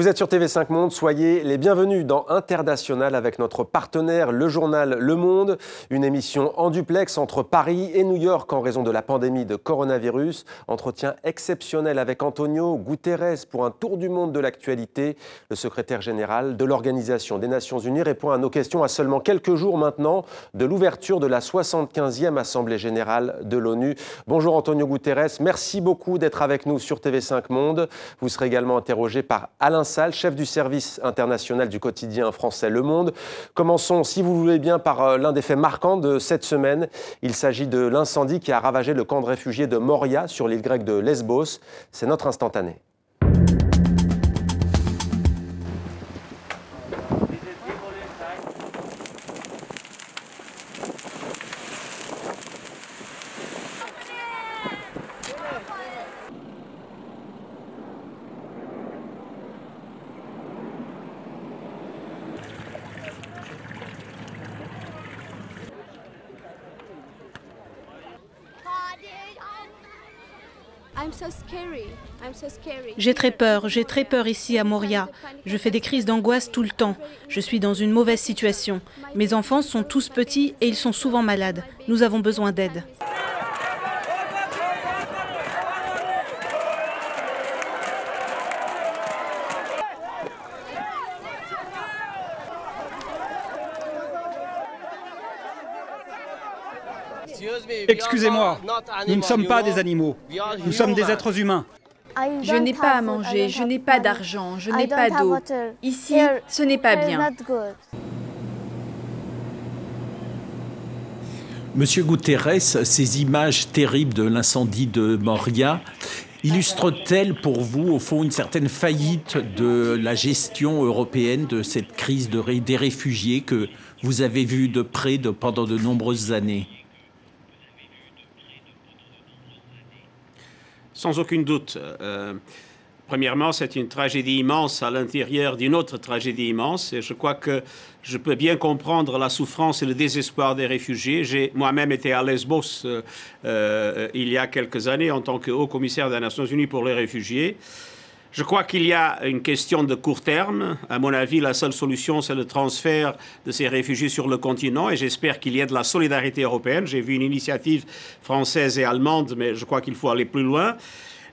Vous êtes sur TV5 Monde, soyez les bienvenus dans International avec notre partenaire, le journal Le Monde, une émission en duplex entre Paris et New York en raison de la pandémie de coronavirus. Entretien exceptionnel avec Antonio Guterres pour un tour du monde de l'actualité. Le secrétaire général de l'Organisation des Nations Unies répond à nos questions à seulement quelques jours maintenant de l'ouverture de la 75e Assemblée générale de l'ONU. Bonjour Antonio Guterres, merci beaucoup d'être avec nous sur TV5 Monde. Vous serez également interrogé par Alain Chef du service international du quotidien français Le Monde. Commençons, si vous voulez bien, par euh, l'un des faits marquants de cette semaine. Il s'agit de l'incendie qui a ravagé le camp de réfugiés de Moria sur l'île grecque de Lesbos. C'est notre instantané. J'ai très peur, j'ai très peur ici à Moria. Je fais des crises d'angoisse tout le temps. Je suis dans une mauvaise situation. Mes enfants sont tous petits et ils sont souvent malades. Nous avons besoin d'aide. Excusez-moi, nous ne sommes pas des animaux, nous sommes des êtres humains. Je n'ai pas à manger, je n'ai pas d'argent, je n'ai pas d'eau. Ici, ce n'est pas bien. Monsieur Guterres, ces images terribles de l'incendie de Moria illustrent-elles pour vous, au fond, une certaine faillite de la gestion européenne de cette crise des réfugiés que vous avez vue de près pendant de nombreuses années? Sans aucun doute. Euh, premièrement, c'est une tragédie immense à l'intérieur d'une autre tragédie immense. Et je crois que je peux bien comprendre la souffrance et le désespoir des réfugiés. J'ai moi-même été à Lesbos euh, euh, il y a quelques années en tant que haut commissaire des Nations Unies pour les réfugiés. Je crois qu'il y a une question de court terme. À mon avis, la seule solution, c'est le transfert de ces réfugiés sur le continent et j'espère qu'il y a de la solidarité européenne. J'ai vu une initiative française et allemande, mais je crois qu'il faut aller plus loin.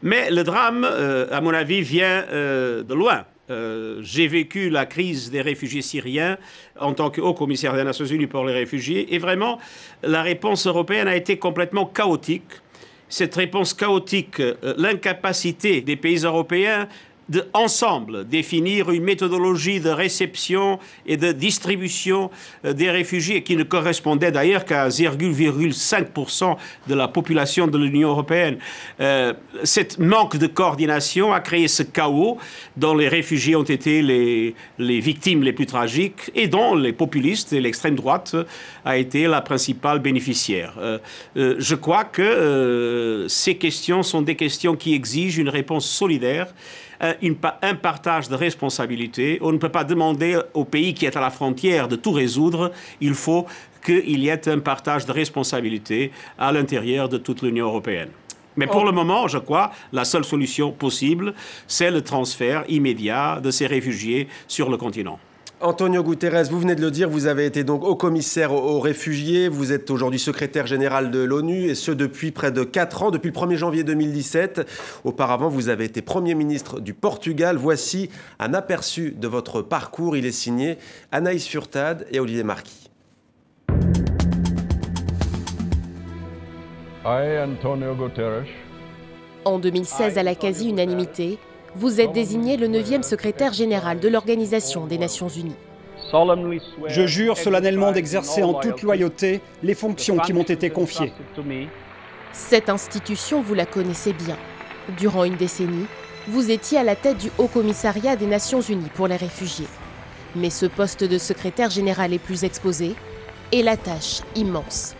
Mais le drame, euh, à mon avis, vient euh, de loin. Euh, j'ai vécu la crise des réfugiés syriens en tant que haut commissaire des Nations Unies pour les réfugiés et vraiment, la réponse européenne a été complètement chaotique cette réponse chaotique, euh, l'incapacité des pays européens de ensemble définir une méthodologie de réception et de distribution euh, des réfugiés qui ne correspondait d'ailleurs qu'à 0,5% de la population de l'Union européenne. Euh, cette manque de coordination a créé ce chaos dont les réfugiés ont été les, victimes les plus tragiques et dont les populistes et l'extrême droite a été la principale bénéficiaire. Euh, je crois que ces questions sont des questions qui exigent une réponse solidaire euh, un partage de responsabilités. On ne peut pas demander au pays qui est à la frontière de tout résoudre. Il faut qu'il y ait un partage de responsabilités à l'intérieur de toute l'Union européenne. Mais pour le moment, je crois, la seule solution possible, c'est le transfert immédiat de ces réfugiés sur le continent. Antonio Guterres, vous venez de le dire, vous avez été donc haut commissaire aux réfugiés, vous êtes aujourd'hui secrétaire général de l'ONU et ce depuis près de 4 ans, depuis le 1er janvier 2017. Auparavant, vous avez été Premier ministre du Portugal. Voici un aperçu de votre parcours. Il est signé Anaïs Furtad et Olivier Marquis. Antonio Guterres. En 2016, à la quasi-unanimité, vous êtes désigné le 9e secrétaire général de l'Organisation des Nations Unies. Je jure solennellement d'exercer en toute loyauté les fonctions qui m'ont été confiées. Cette institution, vous la connaissez bien. Durant une décennie, vous étiez à la tête du Haut Commissariat des Nations Unies pour les réfugiés. Mais ce poste de secrétaire général est plus exposé et la tâche immense.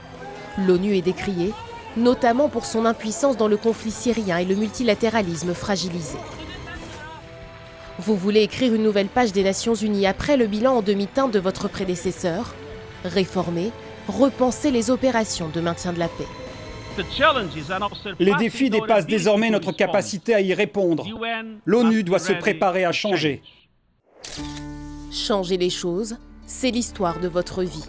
L'ONU est décriée, notamment pour son impuissance dans le conflit syrien et le multilatéralisme fragilisé. Vous voulez écrire une nouvelle page des Nations Unies après le bilan en demi-teinte de votre prédécesseur? Réformer, repenser les opérations de maintien de la paix. Les défis dépassent désormais notre capacité à y répondre. L'ONU doit se préparer à changer. Changer les choses, c'est l'histoire de votre vie.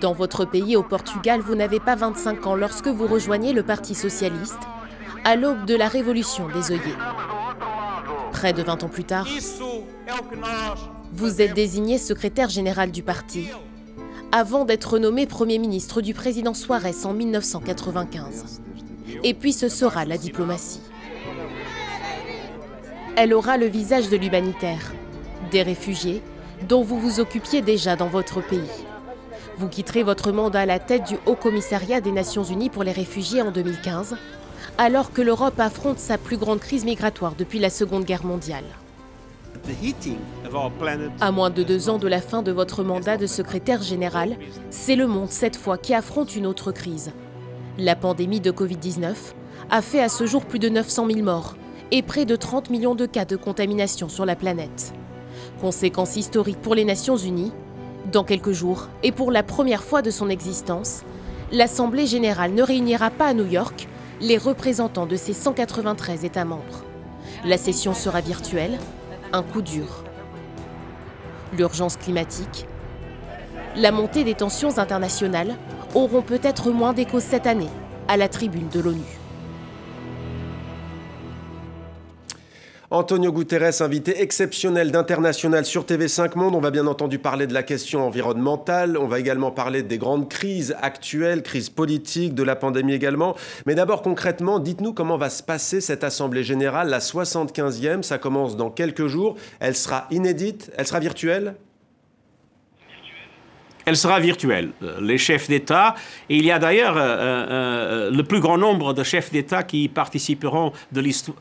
Dans votre pays, au Portugal, vous n'avez pas 25 ans lorsque vous rejoignez le Parti socialiste, à l'aube de la révolution des œillets. Près de 20 ans plus tard, vous êtes désigné secrétaire général du parti, avant d'être nommé Premier ministre du président Suarez en 1995. Et puis ce sera la diplomatie. Elle aura le visage de l'humanitaire, des réfugiés dont vous vous occupiez déjà dans votre pays. Vous quitterez votre mandat à la tête du Haut Commissariat des Nations Unies pour les réfugiés en 2015, alors que l'Europe affronte sa plus grande crise migratoire depuis la Seconde Guerre mondiale. À moins de deux ans de la fin de votre mandat de secrétaire général, c'est le monde cette fois qui affronte une autre crise. La pandémie de Covid-19 a fait à ce jour plus de 900 000 morts et près de 30 millions de cas de contamination sur la planète. Conséquence historique pour les Nations Unies, dans quelques jours, et pour la première fois de son existence, l'Assemblée générale ne réunira pas à New York les représentants de ses 193 États membres. La session sera virtuelle, un coup dur. L'urgence climatique, la montée des tensions internationales auront peut-être moins d'écho cette année à la tribune de l'ONU. Antonio Guterres, invité exceptionnel d'International sur TV5 Monde. On va bien entendu parler de la question environnementale. On va également parler des grandes crises actuelles, crises politiques, de la pandémie également. Mais d'abord, concrètement, dites-nous comment va se passer cette Assemblée Générale, la 75e. Ça commence dans quelques jours. Elle sera inédite, elle sera virtuelle? Elle sera virtuelle. Les chefs d'État, il y a d'ailleurs euh, euh, euh, le plus grand nombre de chefs d'État qui participeront de l'histoire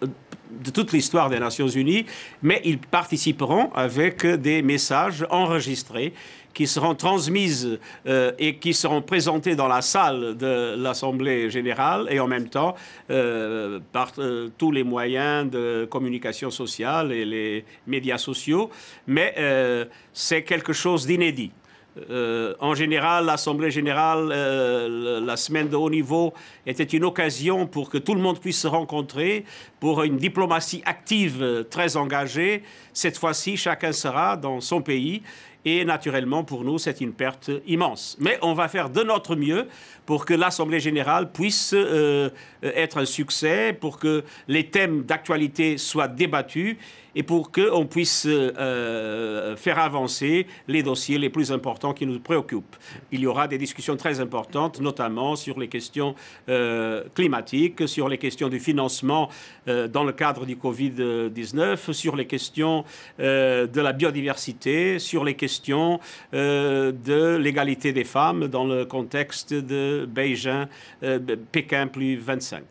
de toute l'histoire des Nations Unies, mais ils participeront avec des messages enregistrés qui seront transmises euh, et qui seront présentées dans la salle de l'Assemblée générale et en même temps euh, par euh, tous les moyens de communication sociale et les médias sociaux. Mais c'est quelque chose d'inédit. En général, l'Assemblée générale, la semaine de haut niveau, était une occasion pour que tout le monde puisse se rencontrer, pour une diplomatie active euh, très engagée. Cette fois-ci, chacun sera dans son pays. Et naturellement, pour nous, c'est une perte immense. Mais on va faire de notre mieux pour que l'Assemblée générale puisse être un succès, pour que les thèmes d'actualité soient débattus et pour qu'on puisse euh, euh, faire avancer les dossiers les plus importants qui nous préoccupent. Il y aura des discussions très importantes, notamment sur les questions euh, climatiques, sur les questions du financement dans le cadre du Covid-19, sur les questions de la biodiversité, sur les questions de l'égalité des femmes dans le contexte de Beijing, Pékin plus 25.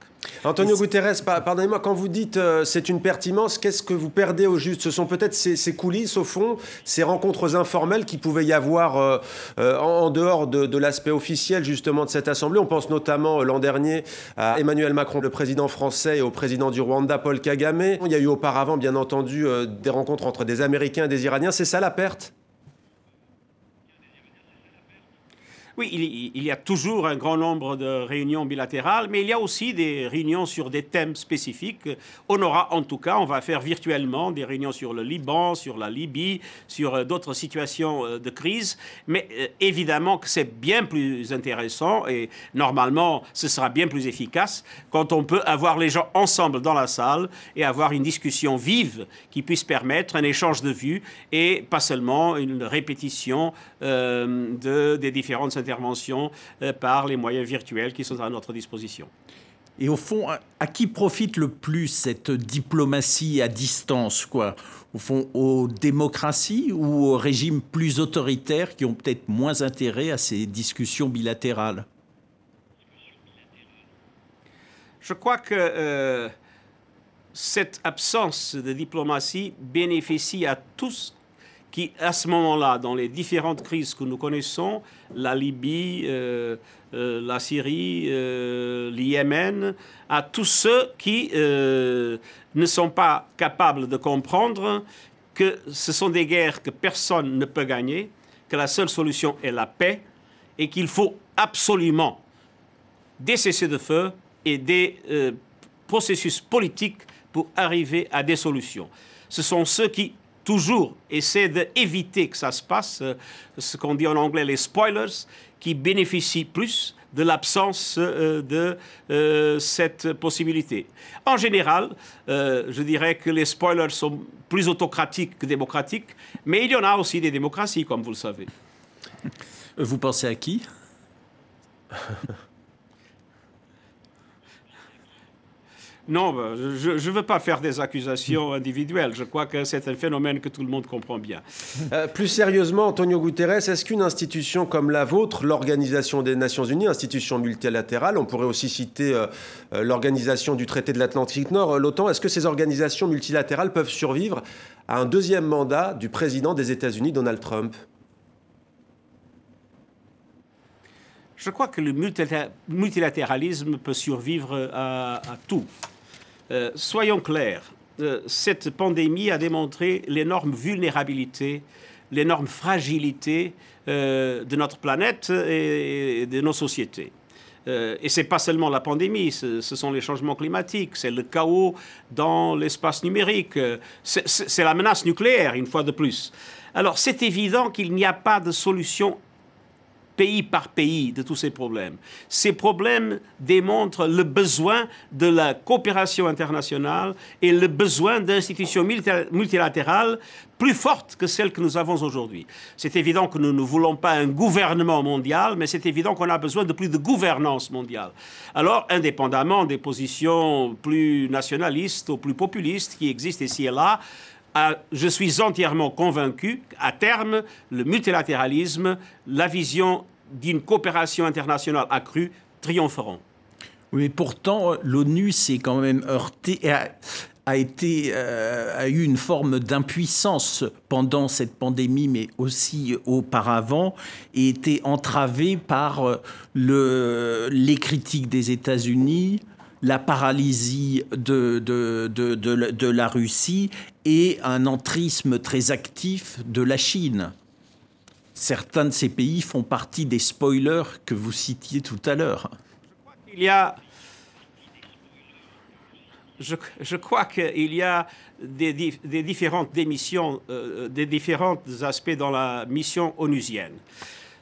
Antonio Guterres, pardonnez-moi, quand vous dites euh, c'est une perte immense, qu'est-ce que vous perdez au juste? Ce sont peut-être ces, coulisses, au fond, ces rencontres informelles qui pouvaient y avoir euh, euh, en, dehors de, l'aspect officiel, justement, de cette Assemblée. On pense notamment l'an dernier à Emmanuel Macron, le président français, et au président du Rwanda, Paul Kagame. Il y a eu auparavant, bien entendu, des rencontres entre des Américains et des Iraniens. C'est ça la perte? Oui, il, y a toujours un grand nombre de réunions bilatérales, mais il y a aussi des réunions sur des thèmes spécifiques. On aura, en tout cas, on va faire virtuellement des réunions sur le Liban, sur la Libye, sur euh, d'autres situations euh, de crise. Mais euh, évidemment que c'est bien plus intéressant et normalement, ce sera bien plus efficace quand on peut avoir les gens ensemble dans la salle et avoir une discussion vive qui puisse permettre un échange de vues et pas seulement une répétition de, des différentes intervention euh, par les moyens virtuels qui sont à notre disposition. Et au fond, à qui profite le plus cette diplomatie à distance quoi? Au fond, aux démocraties ou aux régimes plus autoritaires qui ont peut-être moins intérêt à ces discussions bilatérales? Je crois que euh, cette absence de diplomatie bénéficie à tous qui, à ce moment-là, dans les différentes crises que nous connaissons, la Libye, euh, euh, la Syrie, euh, le Yémen, à tous ceux qui ne sont pas capables de comprendre que ce sont des guerres que personne ne peut gagner, que la seule solution est la paix et qu'il faut absolument des cessez-le-feu et des processus politiques pour arriver à des solutions. Ce sont ceux qui toujours essaient d'éviter que ça se passe, ce qu'on dit en anglais les spoilers, qui bénéficient plus de l'absence euh, de euh, cette possibilité. En général, euh, je dirais que les spoilers sont plus autocratiques que démocratiques, mais il y en a aussi des démocraties, comme vous le savez. Vous pensez à qui? Non, bah, je ne veux pas faire des accusations individuelles. Je crois que c'est un phénomène que tout le monde comprend bien. Euh, plus sérieusement, Antonio Guterres, est-ce qu'une institution comme la vôtre, l'Organisation des Nations Unies, institution multilatérale, on pourrait aussi citer euh, euh, l'Organisation du traité de l'Atlantique Nord, l'OTAN, est-ce que ces organisations multilatérales peuvent survivre à un deuxième mandat du président des États-Unis, Donald Trump? Je crois que le multilatéralisme peut survivre à tout. Euh, soyons clairs, euh, cette pandémie a démontré l'énorme vulnérabilité, l'énorme fragilité euh, de notre planète et, de nos sociétés. et ce n'est pas seulement la pandémie, ce, sont les changements climatiques, c'est le chaos dans l'espace numérique, c'est la menace nucléaire, une fois de plus. Alors c'est évident qu'il n'y a pas de solution pays par pays de tous ces problèmes. Ces problèmes démontrent le besoin de la coopération internationale et le besoin d'institutions multilatérales plus fortes que celles que nous avons aujourd'hui. C'est évident que nous ne voulons pas un gouvernement mondial, mais c'est évident qu'on a besoin de plus de gouvernance mondiale. Alors, indépendamment des positions plus nationalistes ou plus populistes qui existent ici et là, je suis entièrement convaincu qu'à terme, le multilatéralisme, la vision d'une coopération internationale accrue triompheront. Oui, mais pourtant, l'ONU s'est quand même heurté, a, été, euh, a eu une forme d'impuissance pendant cette pandémie, mais aussi auparavant, et était entravée par euh, le, les critiques des États-Unis, la paralysie de, la Russie et un entrisme très actif de la Chine. Certains de ces pays font partie des spoilers que vous citiez tout à l'heure. Il y a je, je, crois qu'il y a des, différentes démissions, euh, des différents aspects dans la mission onusienne.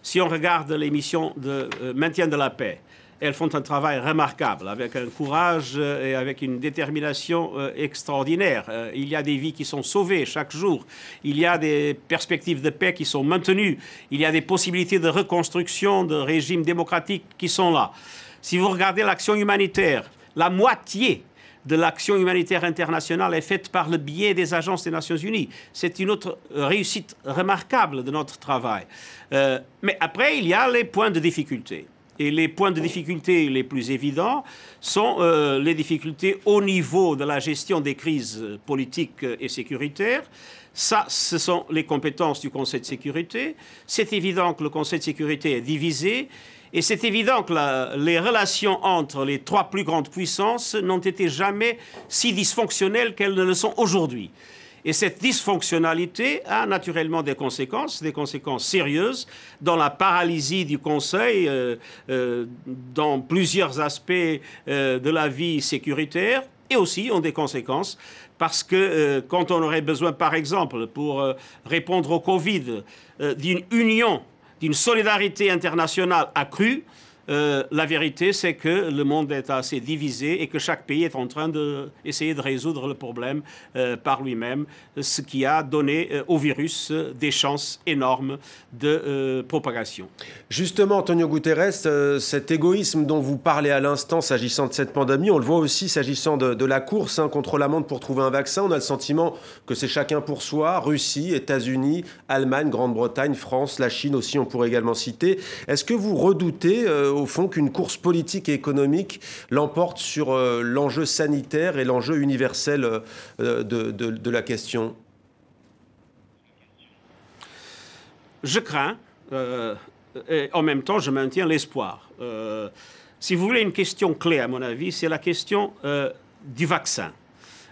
Si on regarde les missions de euh, maintien de la paix, elles font un travail remarquable, avec un courage euh, et avec une détermination euh, extraordinaire. Euh, il y a des vies qui sont sauvées chaque jour. Il y a des perspectives de paix qui sont maintenues. Il y a des possibilités de reconstruction de régimes démocratiques qui sont là. Si vous regardez l'action humanitaire, la moitié de l'action humanitaire internationale est faite par le biais des agences des Nations Unies. C'est une autre réussite remarquable de notre travail. mais après, il y a les points de difficulté. Et les points de difficulté les plus évidents sont euh, les difficultés au niveau de la gestion des crises politiques et sécuritaires. Ça, ce sont les compétences du Conseil de sécurité. C'est évident que le Conseil de sécurité est divisé. Et c'est évident que les relations entre les trois plus grandes puissances n'ont été jamais si dysfonctionnelles qu'elles ne le sont aujourd'hui. Et cette dysfonctionnalité a naturellement des conséquences, des conséquences sérieuses dans la paralysie du Conseil, euh, euh, dans plusieurs aspects euh, de la vie sécuritaire, et aussi ont des conséquences parce que quand on aurait besoin, par exemple, pour répondre au Covid, d'une union, d'une solidarité internationale accrue, euh, la vérité, c'est que le monde est assez divisé et que chaque pays est en train d'essayer de, de résoudre le problème euh, par lui-même, ce qui a donné euh, au virus des chances énormes de propagation. Justement, Antonio Guterres, cet égoïsme dont vous parlez à l'instant s'agissant de cette pandémie, on le voit aussi s'agissant de, la course hein, contre la montre pour trouver un vaccin. On a le sentiment que c'est chacun pour soi, Russie, États-Unis, Allemagne, Grande-Bretagne, France, la Chine aussi, on pourrait également citer. Est-ce que vous redoutez au fond, qu'une course politique et économique l'emporte sur euh, l'enjeu sanitaire et l'enjeu universel euh, de, la question Je crains, euh, et en même temps, je maintiens l'espoir. si vous voulez une question clé, à mon avis, c'est la question du vaccin.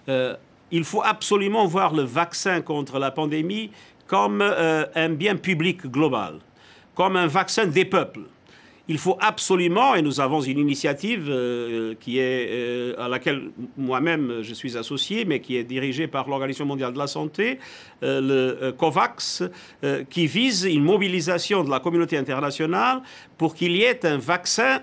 il faut absolument voir le vaccin contre la pandémie comme un bien public global, comme un vaccin des peuples il faut absolument, et nous avons une initiative euh, qui est, euh, à laquelle moi-même je suis associé, mais qui est dirigée par l'Organisation mondiale de la santé, euh, le COVAX, qui vise une mobilisation de la communauté internationale pour qu'il y ait un vaccin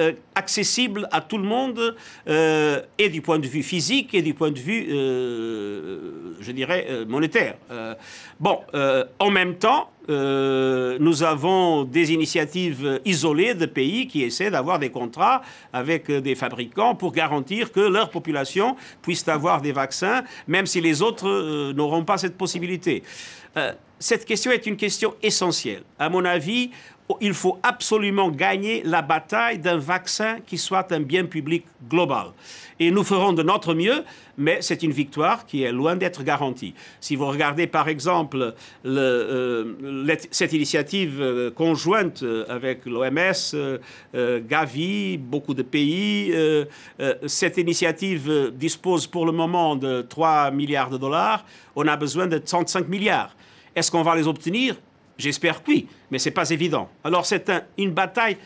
euh, accessible à tout le monde, euh, et du point de vue physique et du point de vue, euh, je dirais, monétaire. bon, en même temps, nous avons des initiatives isolées de pays qui essaient d'avoir des contrats avec des fabricants pour garantir que leur population puisse avoir des vaccins, même si les autres n'auront pas cette possibilité. cette question est une question essentielle. À mon avis, il faut absolument gagner la bataille d'un vaccin qui soit un bien public global. Et nous ferons de notre mieux, mais c'est une victoire qui est loin d'être garantie. Si vous regardez par exemple euh, cette initiative euh, conjointe euh, avec l'OMS, Gavi, beaucoup de pays, cette initiative dispose pour le moment de 3 milliards de dollars. On a besoin de 35 milliards. Est-ce qu'on va les obtenir? J'espère que oui, mais ce n'est pas évident. Alors c'est une bataille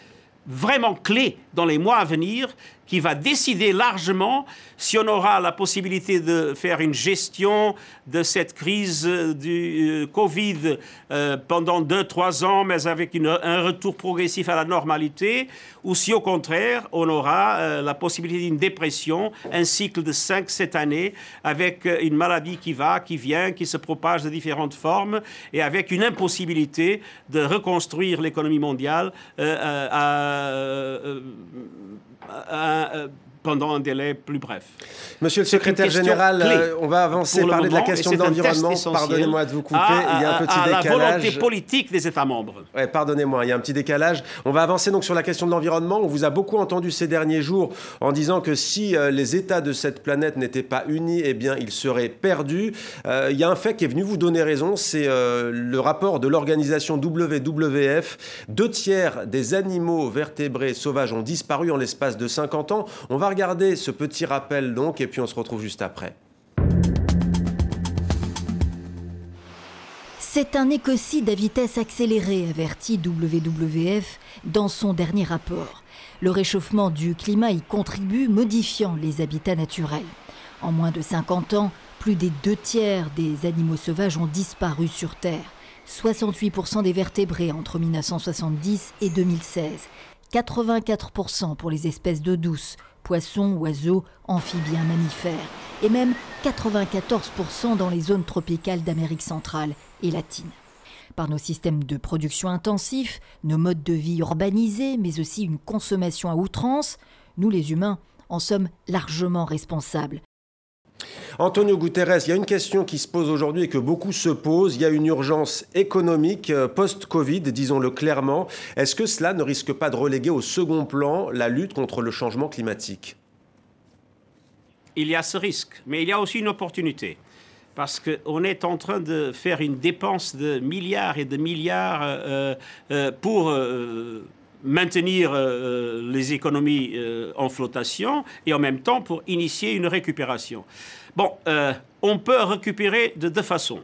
vraiment clé dans les mois à venir qui va décider largement si on aura la possibilité de faire une gestion de cette crise du euh, Covid euh, pendant deux, trois ans, mais avec un retour progressif à la normalité, ou si au contraire, on aura euh, la possibilité d'une dépression, un cycle de cinq, sept années, avec une maladie qui va, qui vient, qui se propage de différentes formes, et avec une impossibilité de reconstruire l'économie mondiale à uh, uh, pendant un délai plus bref. Monsieur le secrétaire général, euh, on va avancer, parler de la question de l'environnement. Pardonnez-moi de vous couper, il y a un petit décalage. la volonté politique des États membres. Ouais, pardonnez-moi, il y a un petit décalage. On va avancer donc sur la question de l'environnement. On vous a beaucoup entendu ces derniers jours en disant que si euh, les États de cette planète n'étaient pas unis, eh bien, ils seraient perdus. Euh, il y a un fait qui est venu vous donner raison, c'est le rapport de l'organisation WWF. Deux tiers des animaux vertébrés sauvages ont disparu en l'espace de 50 ans. On va regarder ce petit rappel donc et puis on se retrouve juste après. C'est un écocide à vitesse accélérée, avertit WWF dans son dernier rapport. Le réchauffement du climat y contribue, modifiant les habitats naturels. En moins de 50 ans, plus des deux tiers des animaux sauvages ont disparu sur Terre. 68% des vertébrés entre 1970 et 2016. 84% pour les espèces d'eau douce, poissons, oiseaux, amphibiens, mammifères, et même 94% dans les zones tropicales d'Amérique centrale et latine. Par nos systèmes de production intensifs, nos modes de vie urbanisés, mais aussi une consommation à outrance, nous les humains en sommes largement responsables. Antonio Guterres, il y a une question qui se pose aujourd'hui et que beaucoup se posent. Il y a une urgence économique euh, post-Covid, disons-le clairement. Est-ce que cela ne risque pas de reléguer au second plan la lutte contre le changement climatique? Il y a ce risque, mais il y a aussi une opportunité. Parce qu'on est en train de faire une dépense de milliards et de milliards euh, euh, pour maintenir les économies en flottation et en même temps pour initier une récupération. Bon, euh, on peut récupérer de deux façons.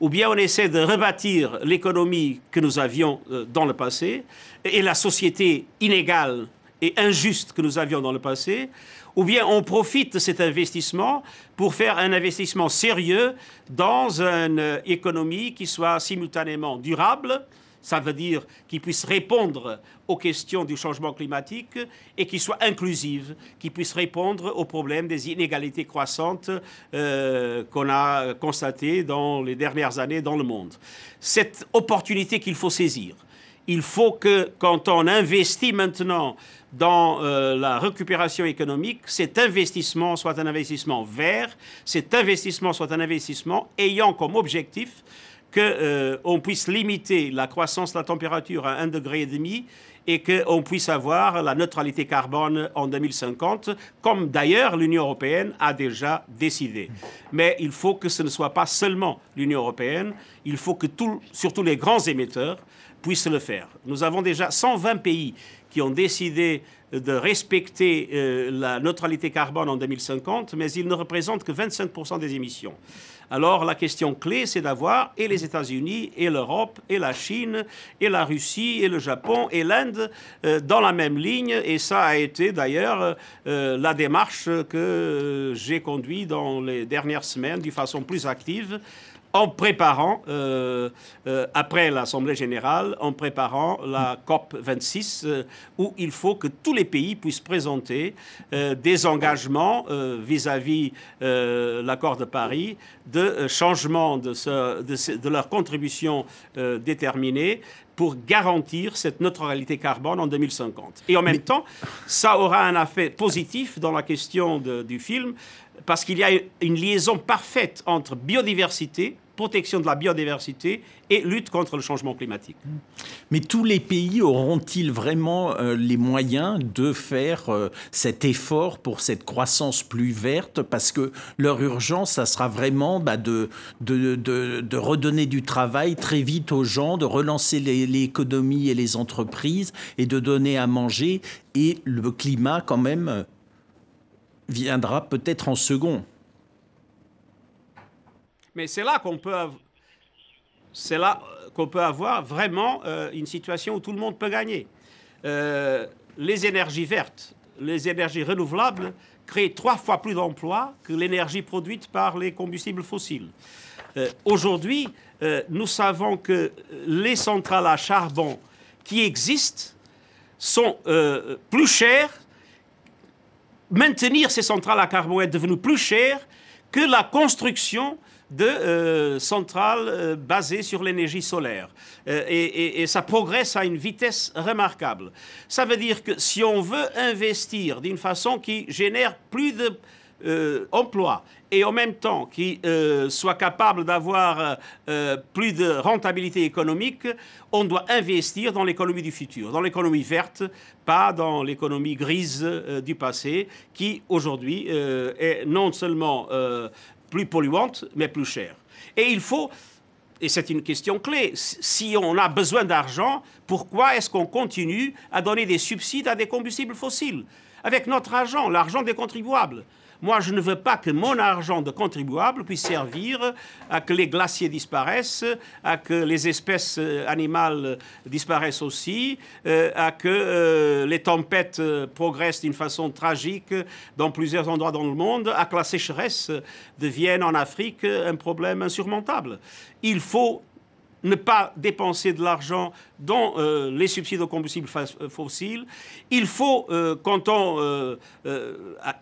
Ou bien on essaie de rebâtir l'économie que nous avions euh, dans le passé et la société inégale et injuste que nous avions dans le passé, ou bien on profite de cet investissement pour faire un investissement sérieux dans une économie qui soit simultanément durable, ça veut dire qu'il puisse répondre aux questions du changement climatique et qu'il soit inclusive, qu'il puisse répondre aux problèmes des inégalités croissantes euh, qu'on a constatées dans les dernières années dans le monde. Cette opportunité qu'il faut saisir. Il faut que quand on investit maintenant dans euh, la récupération économique, cet investissement soit un investissement vert, cet investissement soit un investissement ayant comme objectif qu'on euh, puisse limiter la croissance de la température à 1,5 degré et qu'on puisse avoir la neutralité carbone en 2050, comme d'ailleurs l'Union européenne a déjà décidé. Mais il faut que ce ne soit pas seulement l'Union européenne, il faut que surtout les grands émetteurs puissent le faire. Nous avons déjà 120 pays qui ont décidé de respecter euh, la neutralité carbone en 2050, mais ils ne représentent que 25% des émissions. Alors la question clé, c'est d'avoir et les États-Unis, et l'Europe, et la Chine, et la Russie, et le Japon, et l'Inde euh, dans la même ligne. Et ça a été d'ailleurs euh, la démarche que j'ai conduite dans les dernières semaines d'une façon plus active en préparant, euh, euh, après l'Assemblée générale, en préparant la COP 26, euh, où il faut que tous les pays puissent présenter des engagements vis-à-vis l'accord de Paris de changement de, de, de, leur contribution déterminée pour garantir cette neutralité carbone en 2050. Et en même temps, ça aura un effet positif dans la question du film, parce qu'il y a une liaison parfaite entre biodiversité, protection de la biodiversité et lutte contre le changement climatique. Mais tous les pays auront-ils vraiment euh, les moyens de faire euh, cet effort pour cette croissance plus verte? Parce que leur urgence, ça sera vraiment bah, de, redonner du travail très vite aux gens, de relancer l'économie et les entreprises et de donner à manger. Et le climat, quand même, viendra peut-être en second. Mais c'est là qu'on peut, c'est là euh, qu'on peut avoir vraiment euh, une situation où tout le monde peut gagner. Euh, les énergies vertes, les énergies renouvelables créent trois fois plus d'emplois que l'énergie produite par les combustibles fossiles. Aujourd'hui, nous savons que les centrales à charbon qui existent sont plus chères. Maintenir ces centrales à charbon est devenu plus cher que la construction de euh, centrales euh, basées sur l'énergie solaire. Euh, et, ça progresse à une vitesse remarquable. Ça veut dire que si on veut investir d'une façon qui génère plus d'emplois et en même temps qui soit capable d'avoir plus de rentabilité économique, on doit investir dans l'économie du futur, dans l'économie verte, pas dans l'économie grise du passé, qui aujourd'hui est non seulement plus polluante, mais plus chère. Et il faut, et c'est une question clé, si on a besoin d'argent, pourquoi est-ce qu'on continue à donner des subsides à des combustibles fossiles? Avec notre argent, l'argent des contribuables. Moi, je ne veux pas que mon argent de contribuable puisse servir à que les glaciers disparaissent, à que les espèces euh, animales disparaissent aussi, euh, à que euh, les tempêtes progressent d'une façon tragique dans plusieurs endroits dans le monde, à que la sécheresse devienne en Afrique un problème insurmontable. Il faut ne pas dépenser de l'argent dans euh, les subsides aux combustibles euh, fossiles. Il faut, euh, quand on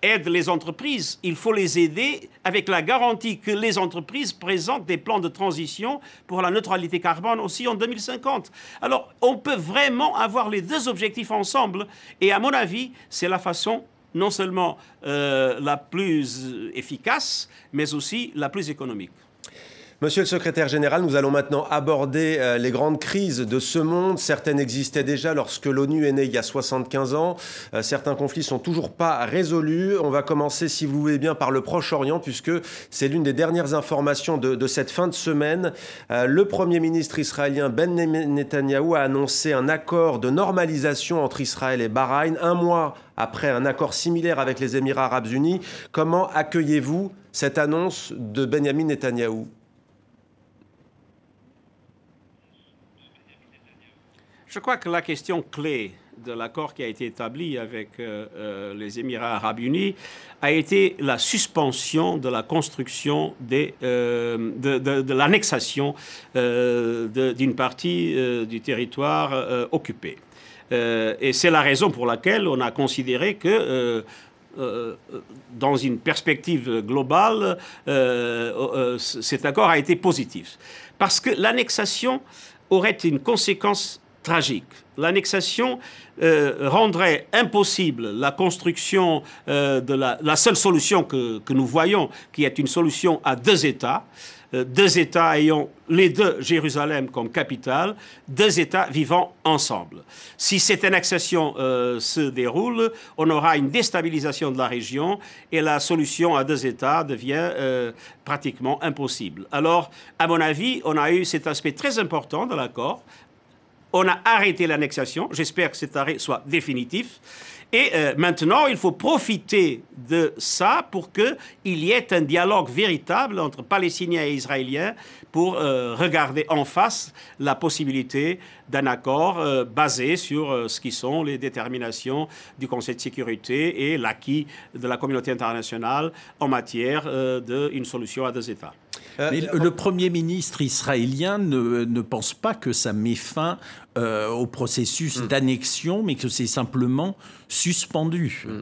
aide les entreprises, il faut les aider avec la garantie que les entreprises présentent des plans de transition pour la neutralité carbone aussi en 2050. Alors, on peut vraiment avoir les deux objectifs ensemble. Et à mon avis, c'est la façon non seulement la plus efficace, mais aussi la plus économique. Monsieur le secrétaire général, nous allons maintenant aborder euh, les grandes crises de ce monde. Certaines existaient déjà lorsque l'ONU est née il y a 75 ans. Euh, certains conflits sont toujours pas résolus. On va commencer, si vous voulez bien, par le Proche-Orient, puisque c'est l'une des dernières informations de, cette fin de semaine. Euh, le Premier ministre israélien Ben Netanyahu a annoncé un accord de normalisation entre Israël et Bahreïn un mois après un accord similaire avec les Émirats arabes unis. Comment accueillez-vous cette annonce de Benjamin Netanyahou? Je crois que la question clé de l'accord qui a été établi avec euh, euh, les Émirats arabes unis a été la suspension de la construction euh, de, l'annexation d'une partie du territoire occupé. et c'est la raison pour laquelle on a considéré que dans une perspective globale, cet accord a été positif. Parce que l'annexation aurait une conséquence tragique. L'annexation euh, rendrait impossible la construction euh, de la, seule solution que, nous voyons, qui est une solution à deux États, euh, deux États ayant les deux Jérusalem comme capitale, deux États vivant ensemble. Si cette annexation se déroule, on aura une déstabilisation de la région et la solution à deux États devient pratiquement impossible. Alors, à mon avis, on a eu cet aspect très important de l'accord, On a arrêté l'annexation. J'espère que cet arrêt soit définitif. Et euh, maintenant, il faut profiter de ça pour qu'il y ait un dialogue véritable entre Palestiniens et Israéliens pour euh, regarder en face la possibilité d'un accord euh, basé sur ce qui sont les déterminations du Conseil de sécurité et l'acquis de la communauté internationale en matière d'une solution à deux États. Mais le Premier ministre israélien ne, pense pas que ça met fin au processus hmm. d'annexion, mais que c'est simplement suspendu. Mm.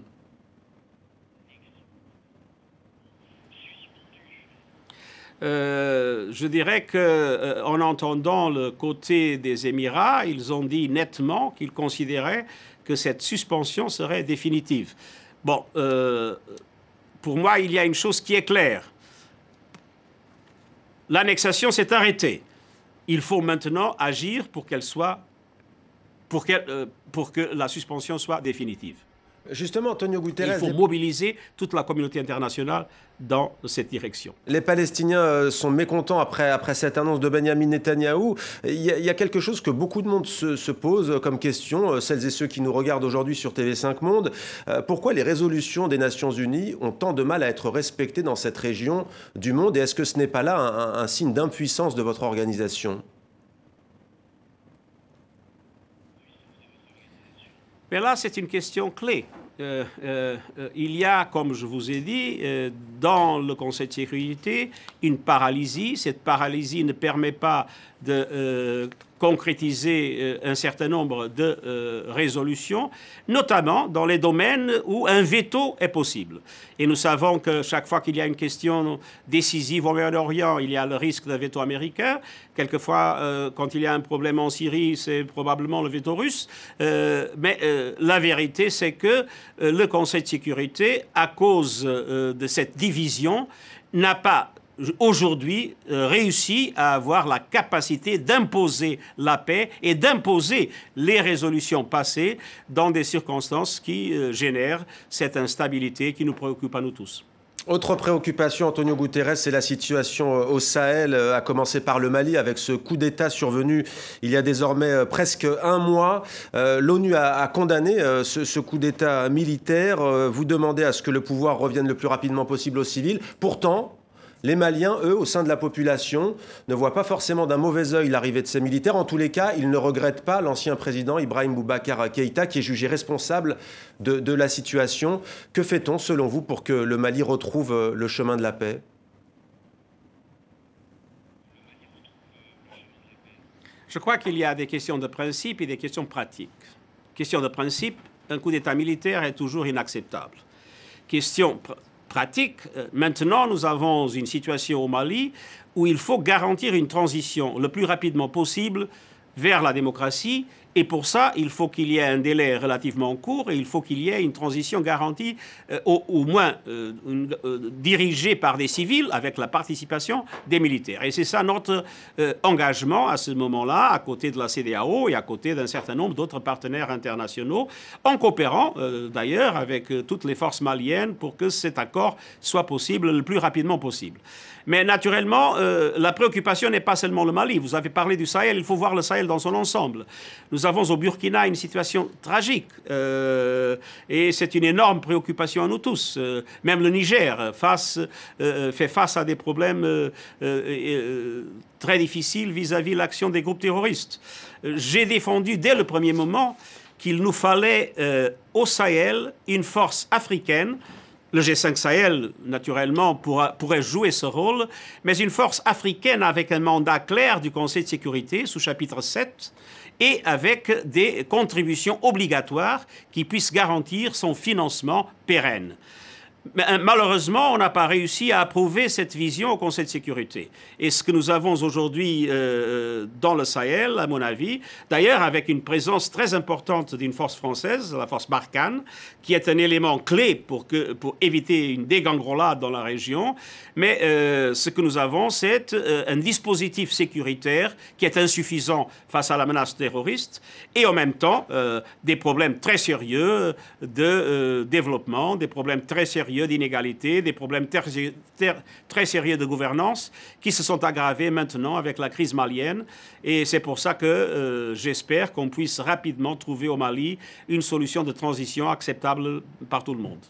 Euh, je dirais que, euh, en entendant le côté des Émirats, ils ont dit nettement qu'ils considéraient que cette suspension serait définitive. Bon, euh, pour moi, il y a une chose qui est claire. L'annexation s'est arrêtée. Il faut maintenant agir pour qu'elle soit pour euh, pour que la suspension soit définitive. Justement, Antonio Guterres. Il faut mobiliser toute la communauté internationale dans cette direction. Les Palestiniens euh, sont mécontents après, après cette annonce de Benjamin Netanyahou. Il y, a, quelque chose que beaucoup de monde se, se pose comme question, euh, celles et ceux qui nous regardent aujourd'hui sur TV5 Monde. pourquoi les résolutions des Nations Unies ont tant de mal à être respectées dans cette région du monde? Et est-ce que ce n'est pas là un signe d'impuissance de votre organisation? Mais là, c'est une question clé. Euh, euh, euh, il y a, comme je vous ai dit, dans le Conseil de sécurité, une paralysie. Cette paralysie ne permet pas de concrétiser euh, un certain nombre de euh, résolutions, notamment dans les domaines où un veto est possible. Et nous savons que chaque fois qu'il y a une question décisive au Moyen-Orient, il y a le risque d'un veto américain. Quelquefois, euh, quand il y a un problème en Syrie, c'est probablement le veto russe. mais la vérité, c'est que le Conseil de sécurité, à cause de cette division, n'a pas aujourd'hui euh, réussi à avoir la capacité d'imposer la paix et d'imposer les résolutions passées dans des circonstances qui euh, génèrent cette instabilité qui nous préoccupe à nous tous. Autre préoccupation, Antonio Guterres, c'est la situation euh, au Sahel, à commencer par le Mali, avec ce coup d'État survenu il y a désormais presque un mois. L'ONU a, condamné ce, ce coup d'État militaire. Vous demandez à ce que le pouvoir revienne le plus rapidement possible aux civils. Pourtant, les Maliens, eux, au sein de la population, ne voient pas forcément d'un mauvais œil l'arrivée de ces militaires. En tous les cas, ils ne regrettent pas l'ancien président Ibrahim Boubacar Keïta, qui est jugé responsable de, la situation. Que fait-on, selon vous, pour que le Mali retrouve euh, le chemin de la paix? Je crois qu'il y a des questions de principe et des questions pratiques. Question de principe, un coup d'État militaire est toujours inacceptable. Question pratique. Euh, maintenant, nous avons une situation au Mali où il faut garantir une transition le plus rapidement possible vers la démocratie et pour ça, il faut qu'il y ait un délai relativement court et il faut qu'il y ait une transition garantie, euh, au, moins euh, euh, dirigée par des civils avec la participation des militaires. Et c'est ça notre engagement à ce moment-là, à côté de la CDAO et à côté d'un certain nombre d'autres partenaires internationaux, en coopérant d'ailleurs avec toutes les forces maliennes pour que cet accord soit possible le plus rapidement possible. Mais naturellement, la préoccupation n'est pas seulement le Mali. Vous avez parlé du Sahel, il faut voir le Sahel dans son ensemble. Avons au Burkina une situation tragique euh, et c'est une énorme préoccupation à nous tous. Euh, même le Niger euh, fait face à des problèmes très difficiles vis-à-vis l'action des groupes terroristes. J'ai défendu dès le premier moment qu'il nous fallait au Sahel une force africaine le G5 Sahel, naturellement, pourrait jouer ce rôle, mais une force africaine avec un mandat clair du Conseil de sécurité sous chapitre 7 et avec des contributions obligatoires qui puissent garantir son financement pérenne. Euh, malheureusement, on n'a pas réussi à approuver cette vision au Conseil de sécurité. Et ce que nous avons aujourd'hui euh, euh, dans le Sahel, à mon avis, d'ailleurs avec une présence très importante d'une force française, la force Barkhane, qui est un élément clé pour, éviter une dégangrolade dans la région. Mais ce que nous avons, c'est un dispositif sécuritaire qui est insuffisant face à la menace terroriste et en même temps des problèmes très sérieux de développement, des problèmes très sérieux sérieux d'inégalité, des problèmes très sérieux de gouvernance qui se sont aggravés maintenant avec la crise malienne. Et c'est pour ça que euh, j'espère qu'on puisse rapidement trouver au Mali une solution de transition acceptable par tout le monde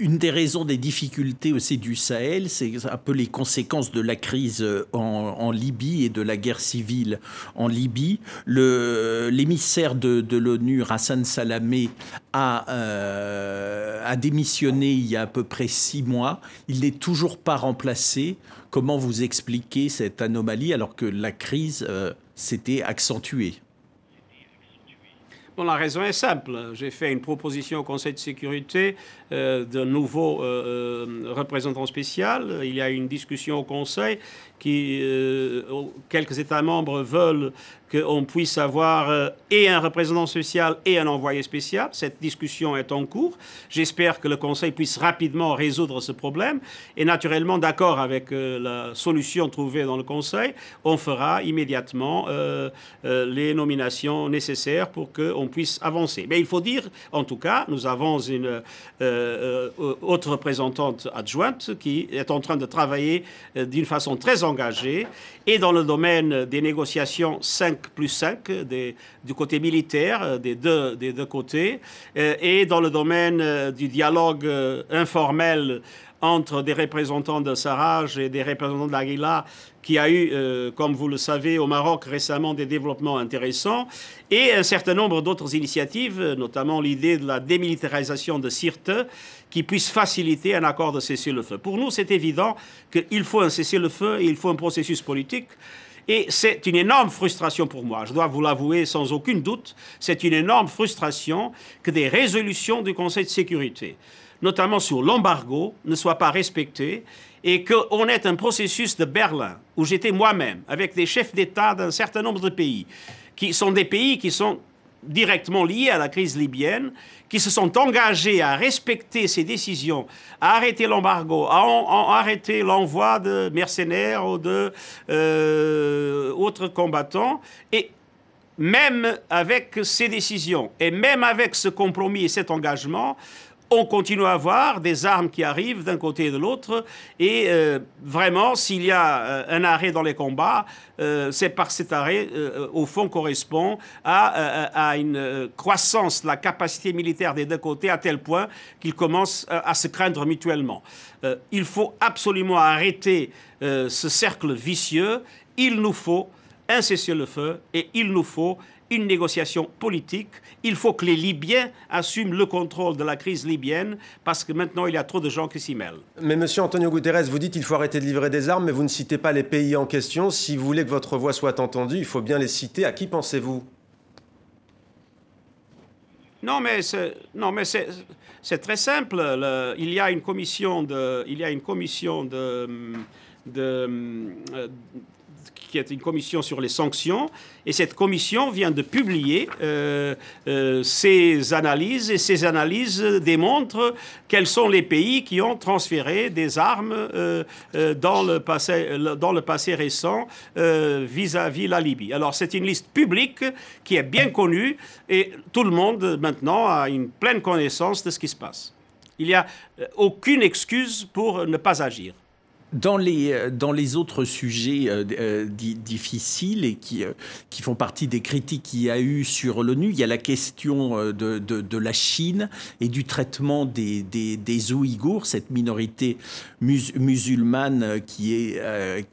une des raisons des difficultés aussi du Sahel, c'est un peu les conséquences de la crise en, Libye et de la guerre civile en Libye. L'émissaire de, l'ONU, Hassan Salamé, a, euh, a démissionné il y a à peu près six mois. Il n'est toujours pas remplacé. Comment vous expliquez cette anomalie alors que la crise euh, s'était accentuée? La raison est simple. J'ai fait une proposition au Conseil de sécurité euh, d'un nouveau euh, euh, représentant spécial. Il y a une discussion au Conseil qui, quelques États membres veulent qu'on puisse avoir euh, et un représentant spécial et un envoyé spécial. Cette discussion est en cours. J'espère que le Conseil puisse rapidement résoudre ce problème. Et naturellement, d'accord avec euh, la solution trouvée dans le Conseil, on fera immédiatement euh, les nominations nécessaires pour qu'on puisse avancer. Mais il faut dire, en tout cas, nous avons une autre représentante adjointe qui est en train de travailler d'une façon très engagée et dans le domaine des négociations 5 plus 5 du côté militaire euh, des deux, des deux côtés, euh, et dans le domaine euh, du dialogue informel entre des représentants de Sarraj et des représentants de l'Aguila, qui a eu, comme vous le savez, au Maroc récemment des développements intéressants, et un certain nombre d'autres initiatives, notamment l'idée de la démilitarisation de Sirte, qui puisse faciliter un accord de cessez-le-feu. Pour nous, c'est évident qu'il faut un cessez-le-feu et il faut un processus politique. Et c'est une énorme frustration pour moi, je dois vous l'avouer sans aucun doute, c'est une énorme frustration que des résolutions du Conseil de sécurité, notamment sur l'embargo, ne soient pas respectées et qu'on ait un processus de Berlin, où j'étais moi-même, avec des chefs d'État d'un certain nombre de pays, qui sont des pays qui sont directement liés à la crise libyenne, qui se sont engagés à respecter ces décisions, à arrêter l'embargo, à, arrêter l'envoi de mercenaires ou de euh, autres combattants. Et même avec ces décisions, et même avec ce compromis et cet engagement, on continue à avoir des armes qui arrivent d'un côté et de l'autre. Et euh, vraiment, s'il y a euh, un arrêt dans les combats, euh, c'est que cet arrêt, au fond, correspond à, une croissance de la capacité militaire des deux côtés à tel point qu'ils commencent à se craindre mutuellement. il faut absolument arrêter ce cercle vicieux. Il nous faut un cessez-le-feu et il nous faut une négociation politique. Il faut que les Libyens assument le contrôle de la crise libyenne parce que maintenant il y a trop de gens qui s'y mêlent. Mais monsieur Antonio Guterres, vous dites qu'il faut arrêter de livrer des armes, mais vous ne citez pas les pays en question. Si vous voulez que votre voix soit entendue, il faut bien les citer. À qui pensez-vous? Non, mais c'est, non, mais c'est, c'est très simple. il y a une commission de, il y a une commission de, de, qui est une commission sur les sanctions. Et cette commission vient de publier euh, euh, ses analyses. Et ces analyses démontrent quels sont les pays qui ont transféré des armes euh, dans, le passé, dans le passé récent vis-à-vis -vis la Libye. Alors c'est une liste publique qui est bien connue et tout le monde maintenant a une pleine connaissance de ce qui se passe. Il n'y a aucune excuse pour ne pas agir. Dans les, euh, dans les autres sujets euh, euh, difficiles et qui, qui font partie des critiques qu'il y a eu sur l'ONU, il y a la question de, de, la Chine et du traitement des, des, des Ouïghours, cette minorité musulmane qui est,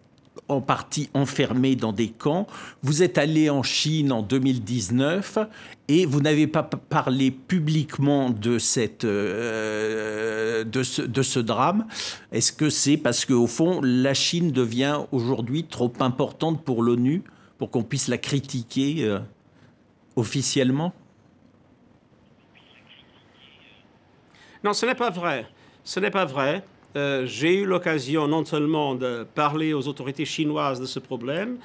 en partie enfermés dans des camps. Vous êtes allé en Chine en 2019 et vous n'avez pas parlé publiquement de, cette, euh, de, ce, de ce drame. Est-ce que c'est parce qu'au fond, la Chine devient aujourd'hui trop importante pour l'ONU pour qu'on puisse la critiquer euh, officiellement? Non, ce n'est pas vrai. Ce n'est pas vrai. Euh, j'ai eu l'occasion non seulement de parler aux autorités chinoises de ce problème,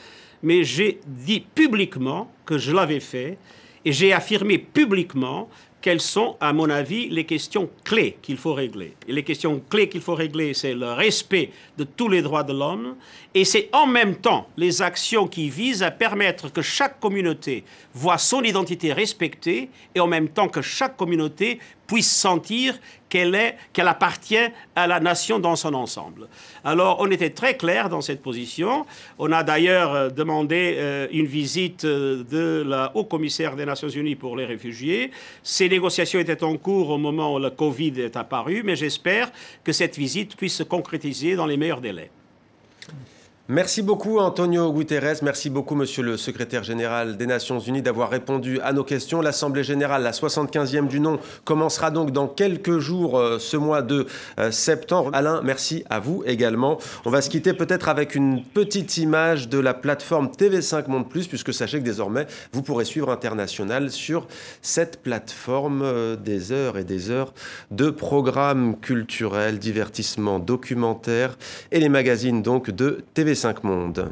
mais j'ai dit publiquement que je l'avais fait et j'ai affirmé publiquement quelles sont, à mon avis, les questions clés qu'il faut régler. Et les questions clés qu'il faut régler, c'est le respect de tous les droits de l'homme, et c'est en même temps les actions qui visent à permettre que chaque communauté voit son identité respectée, et en même temps que chaque communauté puisse sentir qu'elle appartient à la nation dans son ensemble. Alors, on était très clair dans cette position. On a d'ailleurs euh, demandé euh, une visite euh, de la haut-commissaire des Nations Unies pour les réfugiés. Ces négociations étaient en cours au moment où le Covid est apparu, mais j'espère que cette visite puisse se concrétiser dans les meilleurs délais. Merci beaucoup Antonio Guterres, merci beaucoup Monsieur le secrétaire général des Nations Unies d'avoir répondu à nos questions. L'Assemblée générale, la 75e du nom, commencera donc dans quelques jours euh, ce mois de euh, septembre. Alain, merci à vous également. On va se quitter peut-être avec une petite image de la plateforme TV5 Monde Plus, puisque sachez que désormais vous pourrez suivre International sur cette plateforme euh, des heures et des heures de programmes culturels, divertissements, documentaires et les magazines donc de TV5 cinq mondes.